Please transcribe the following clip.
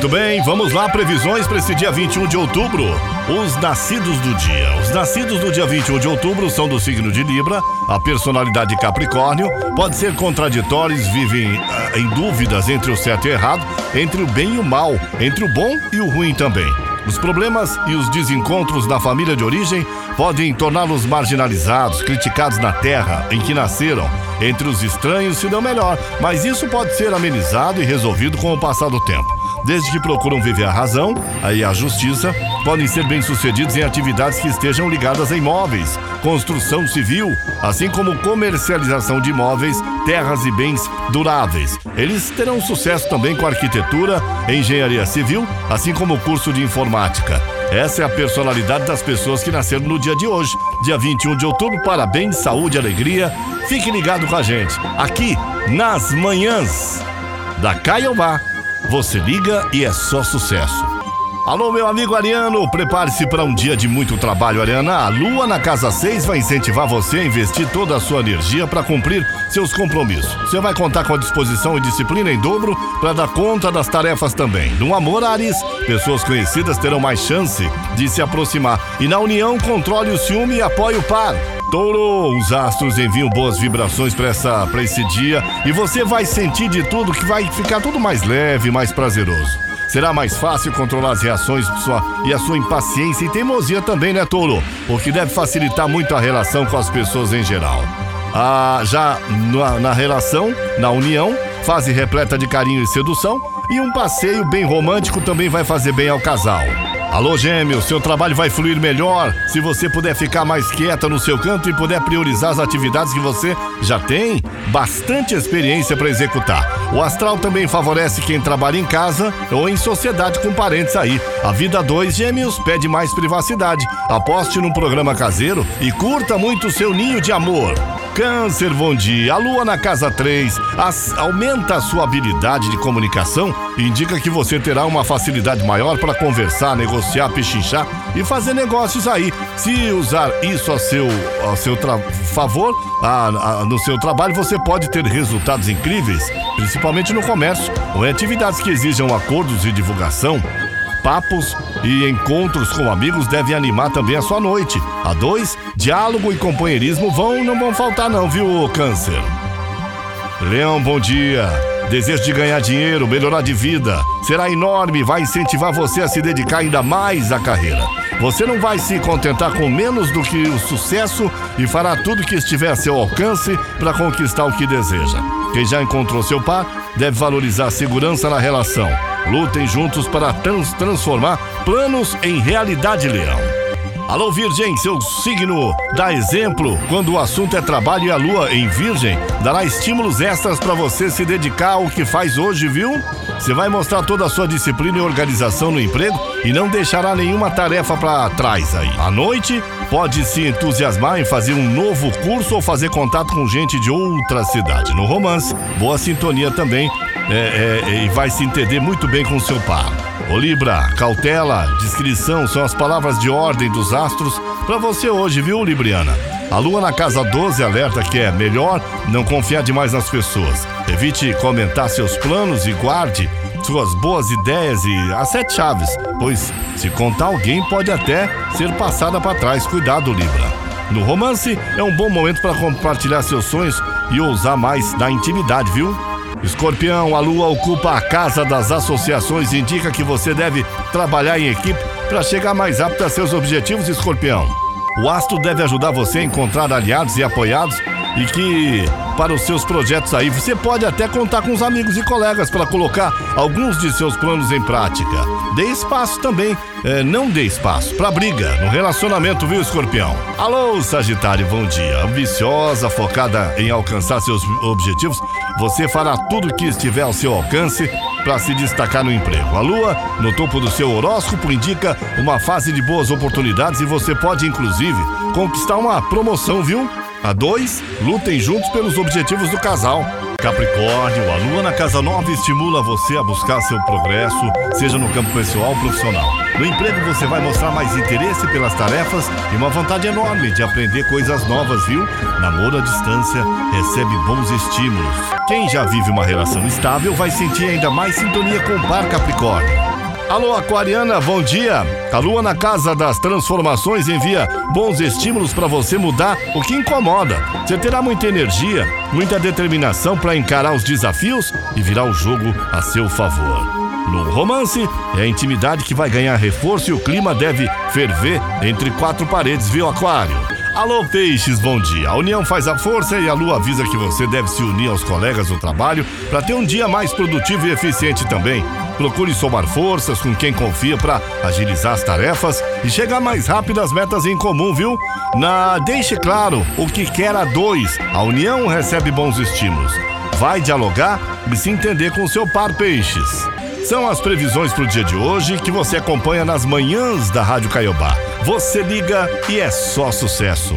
Muito bem, vamos lá, previsões para esse dia 21 de outubro. Os nascidos do dia. Os nascidos do dia 21 de outubro são do signo de Libra, a personalidade Capricórnio, pode ser contraditórios, vivem uh, em dúvidas entre o certo e o errado, entre o bem e o mal, entre o bom e o ruim também. Os problemas e os desencontros na família de origem podem torná-los marginalizados, criticados na terra em que nasceram. Entre os estranhos se dão melhor, mas isso pode ser amenizado e resolvido com o passar do tempo desde que procuram viver a razão e a justiça, podem ser bem-sucedidos em atividades que estejam ligadas a imóveis, construção civil, assim como comercialização de imóveis, terras e bens duráveis. Eles terão sucesso também com arquitetura, engenharia civil, assim como o curso de informática. Essa é a personalidade das pessoas que nasceram no dia de hoje, dia 21 de outubro. Parabéns, saúde, alegria. Fique ligado com a gente, aqui nas manhãs da Caiobá você liga e é só sucesso. Alô, meu amigo Ariano, prepare-se para um dia de muito trabalho, Ariana. A Lua na Casa 6 vai incentivar você a investir toda a sua energia para cumprir seus compromissos. Você vai contar com a disposição e disciplina em dobro para dar conta das tarefas também. No amor, Ares, pessoas conhecidas terão mais chance de se aproximar. E na união, controle o ciúme e apoie o par. Touro, os astros enviam boas vibrações para essa para esse dia e você vai sentir de tudo que vai ficar tudo mais leve, mais prazeroso. Será mais fácil controlar as reações sua, e a sua impaciência e teimosia também, né, Touro? O que deve facilitar muito a relação com as pessoas em geral. Ah, já na, na relação, na união, fase repleta de carinho e sedução, e um passeio bem romântico também vai fazer bem ao casal. Alô, gêmeo, seu trabalho vai fluir melhor se você puder ficar mais quieta no seu canto e puder priorizar as atividades que você já tem bastante experiência para executar. O astral também favorece quem trabalha em casa ou em sociedade com parentes aí. A vida 2 Gêmeos pede mais privacidade. Aposte num programa caseiro e curta muito o seu ninho de amor. Câncer, bom dia. A lua na casa 3 as, aumenta a sua habilidade de comunicação e indica que você terá uma facilidade maior para conversar, negociar, pechinchar e fazer negócios aí. Se usar isso a seu, a seu favor, a, a, no seu trabalho, você pode ter resultados incríveis, principalmente no comércio ou em atividades que exijam acordos e divulgação. Papos e encontros com amigos devem animar também a sua noite. A dois, diálogo e companheirismo vão não vão faltar não, viu, Câncer? Leão, bom dia. Desejo de ganhar dinheiro, melhorar de vida, será enorme, vai incentivar você a se dedicar ainda mais à carreira. Você não vai se contentar com menos do que o sucesso e fará tudo que estiver a seu alcance para conquistar o que deseja. Quem já encontrou seu par deve valorizar a segurança na relação Lutem juntos para trans transformar planos em realidade, Leão. Alô, Virgem, seu signo dá exemplo quando o assunto é trabalho e a lua em Virgem dará estímulos extras para você se dedicar ao que faz hoje, viu? Você vai mostrar toda a sua disciplina e organização no emprego e não deixará nenhuma tarefa para trás aí. À noite, pode se entusiasmar em fazer um novo curso ou fazer contato com gente de outra cidade. No romance, boa sintonia também é, é, e vai se entender muito bem com seu par. Ô Libra, cautela, discrição são as palavras de ordem dos astros para você hoje, viu, Libriana? A lua na casa 12 alerta que é melhor não confiar demais nas pessoas. Evite comentar seus planos e guarde suas boas ideias e as sete chaves, pois se contar alguém pode até ser passada para trás. Cuidado, Libra. No romance é um bom momento para compartilhar seus sonhos e ousar mais na intimidade, viu? Escorpião, a lua ocupa a casa das associações e indica que você deve trabalhar em equipe para chegar mais rápido a seus objetivos, Escorpião. O astro deve ajudar você a encontrar aliados e apoiados e que para os seus projetos aí você pode até contar com os amigos e colegas para colocar alguns de seus planos em prática. Dê espaço também, é, não dê espaço para briga no relacionamento, viu, escorpião? Alô, Sagitário, bom dia. Ambiciosa, focada em alcançar seus objetivos, você fará tudo o que estiver ao seu alcance para se destacar no emprego. A lua, no topo do seu horóscopo, indica uma fase de boas oportunidades e você pode, inclusive, conquistar uma promoção, viu? A dois, lutem juntos pelos objetivos do casal. Capricórnio, a lua na casa 9 estimula você a buscar seu progresso, seja no campo pessoal ou profissional. No emprego você vai mostrar mais interesse pelas tarefas e uma vontade enorme de aprender coisas novas, viu? Namoro à distância recebe bons estímulos. Quem já vive uma relação estável vai sentir ainda mais sintonia com o par Capricórnio. Alô, Aquariana, bom dia. A lua na casa das transformações envia bons estímulos para você mudar o que incomoda. Você terá muita energia, muita determinação para encarar os desafios e virar o jogo a seu favor. No romance, é a intimidade que vai ganhar reforço e o clima deve ferver entre quatro paredes, viu, Aquário? Alô, peixes, bom dia. A união faz a força e a lua avisa que você deve se unir aos colegas do trabalho para ter um dia mais produtivo e eficiente também. Procure somar forças com quem confia para agilizar as tarefas e chegar mais rápido às metas em comum, viu? Na Deixe claro o que quer a dois. A união recebe bons estímulos. Vai dialogar e se entender com seu par peixes. São as previsões para o dia de hoje que você acompanha nas manhãs da Rádio Caiobá. Você liga e é só sucesso.